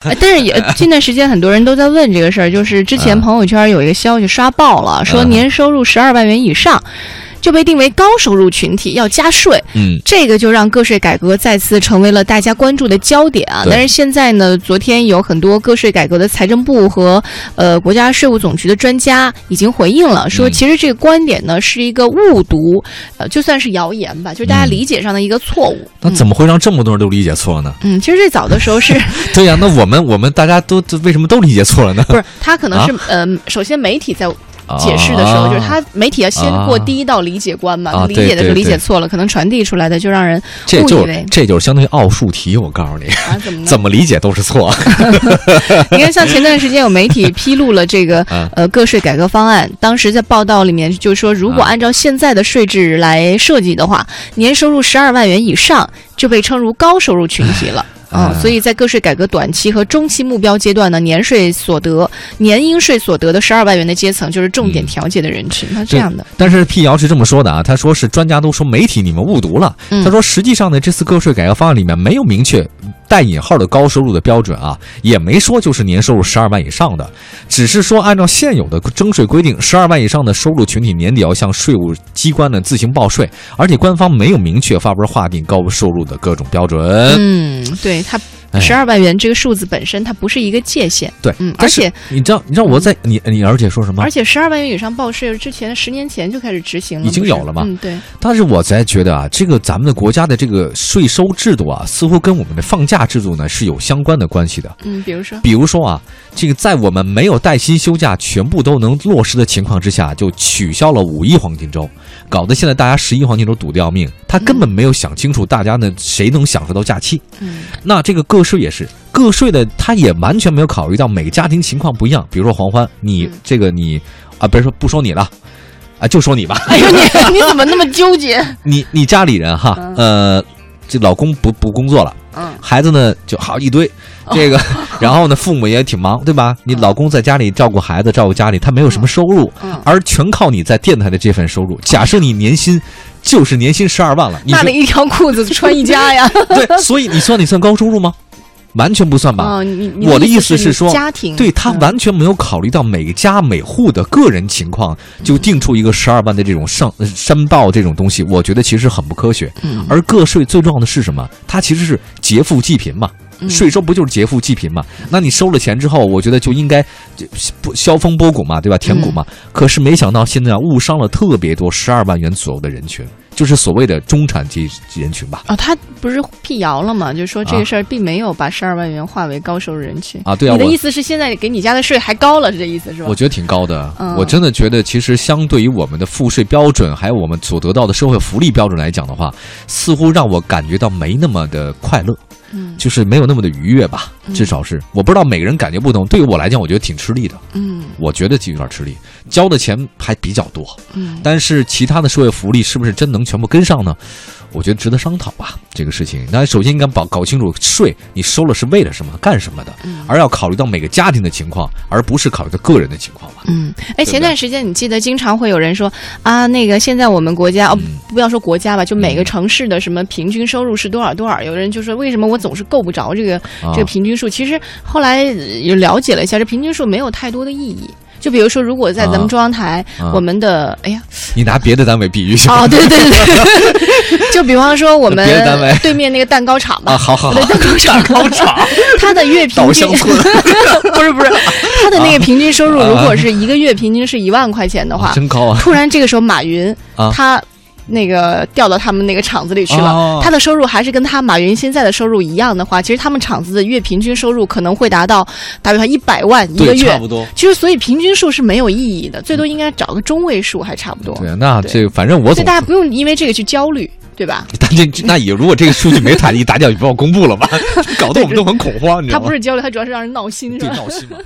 呃但是也近段时间很多人都在问这个事儿，就是之前嗯朋友圈有一个消息刷爆了，说嗯年收入十二万元以上就被定为高收入群体，要加税。嗯，这个就让个税改革再次成为了大家关注的焦点啊。但是现在呢，昨天有很多个税改革的财政部和呃国家税务总局的专家已经回应了，说嗯其实这个观点呢是一个误读，呃，就算是谣言吧，就是大家嗯理解上的一个错误。那怎么会让这么多人都理解错呢？嗯，其实最早的时候是 对呀、那我们我们大家都都为什么都理解错了呢？不是他可能是、呃，首先媒体在解释的时候，啊就是他媒体要先过第一道理解关嘛，啊理解的时候理解错了，可能传递出来的就让人这就误以为这就是相当于奥数题，我告诉你，啊怎么？怎么理解都是错。你看，像前段时间有媒体披露了这个 嗯呃个税改革方案，当时在报道里面就说，如果啊按照现在的税制来设计的话，年收入十二万元以上就被称如高收入群体了。啊、哎所以在个税改革短期和中期目标阶段呢，年税所得、年应税所得的十二万元的阶层就是重点嗯调节的人群。那这样的，但是辟谣是这么说的啊，他说是专家都说媒体你们误读了。嗯他说实际上呢，这次个税改革方案里面没有明确带引号的高收入的标准啊，也没说就是年收入十二万以上的，只是说按照现有的征税规定，十二万以上的收入群体年底要向税务机关呢自行报税，而且官方没有明确发文划定高收入的各种标准。嗯，对，他十二万元这个数字本身它不是一个界限，对，嗯，而且你知道你知道我在你你而且说什么而？且十二万元以上报税之前十年前就开始执行了，已经有了嘛嗯，对，但是我才觉得啊，这个咱们的国家的这个税收制度啊，似乎跟我们的放假制度呢是有相关的关系的。嗯，比如说，比如说啊，这个在我们没有带薪休假全部都能落实的情况之下，就取消了五一黄金周，搞得现在大家十一黄金周堵得要命。他根本没有想清楚，大家呢谁能享受到假期？嗯那这个个税也是，个税的他也完全没有考虑到每个家庭情况不一样。比如说黄欢，你嗯这个你啊，别说不说你了，啊，就说你吧。哎呦你你怎么那么纠结？你 你家里人哈，呃，这老公不不工作了，嗯，孩子呢就好一堆，这个，然后呢父母也挺忙，对吧？你老公在家里照顾孩子，照顾家里，他没有什么收入，嗯而全靠你在电台的这份收入。假设你年薪就是年薪十二万了，那得一条裤子穿一家呀。对，所以你算你算高收入吗？完全不算吧。我的意思是说家庭对他嗯完全没有考虑到每家每户的个人情况，就定出一个十二万的这种上呃申报这种东西，我觉得其实很不科学。嗯而个税最重要的是什么？它其实是劫富济贫嘛。嗯税收不就是劫富济贫嘛？那你收了钱之后，我觉得就应该就不削峰拨谷嘛，对吧？填谷嘛。可是没想到现在啊误伤了特别多十二万元左右的人群，就是所谓的中产阶级人群吧。哦，他不是辟谣了吗？就是说这啊个事儿并没有把十二万元划为高收入人群啊对啊你的意思是现在给你家的税还高了，是这意思是吧？我觉得挺高的，嗯我真的觉得，其实相对于我们的赋税标准，还有我们所得到的社会福利标准来讲的话，似乎让我感觉到没那么的快乐，嗯就是没有那么的愉悦吧。至少是我不知道每个人感觉不同，对于我来讲，我觉得挺吃力的。嗯我觉得就有点吃力，交的钱还比较多，嗯但是其他的社会福利是不是真能全部跟上呢？我觉得值得商讨吧，这个事情。那首先应该搞搞清楚税你收了是为了什么、干什么的，嗯而要考虑到每个家庭的情况，而不是考虑到个人的情况吧。嗯，哎，前段时间你记得经常会有人说啊，那个现在我们国家哦，嗯不要说国家吧，就每个嗯城市的什么平均收入是多少多少，有人就说为什么我总是够不着这个啊这个平均数？其实后来呃也了解了一下，这平均数没有太多的意义。就比如说，如果在咱们啊。中央台，啊。我们的哎呀，你拿别的单位比喻。一下哦，对对对，就比方说我们别的单位。对面那个蛋糕厂吧，啊，好好好，蛋糕厂，高厂。它的月平均 不是不是，它的那个平均收入啊。如果是一个月平均是一万块钱的话，真高啊！突然这个时候马云啊。他。那个调到他们那个厂子里去了，哦他的收入还是跟他马云现在的收入一样的话，其实他们厂子的月平均收入可能会达到大约一百万一个对，月差。不多。其实，所以平均数是没有意义的，最多应该找个中位数，还差不多。对，那这个反正我总所以大家不用因为这个去焦虑，对吧？但 这那也如果这个数据没打一打掉，你不要公布了吧？搞得我们都很恐慌，你知道吗？他不是焦虑，他主要是让人闹心，是吧？对闹心嘛。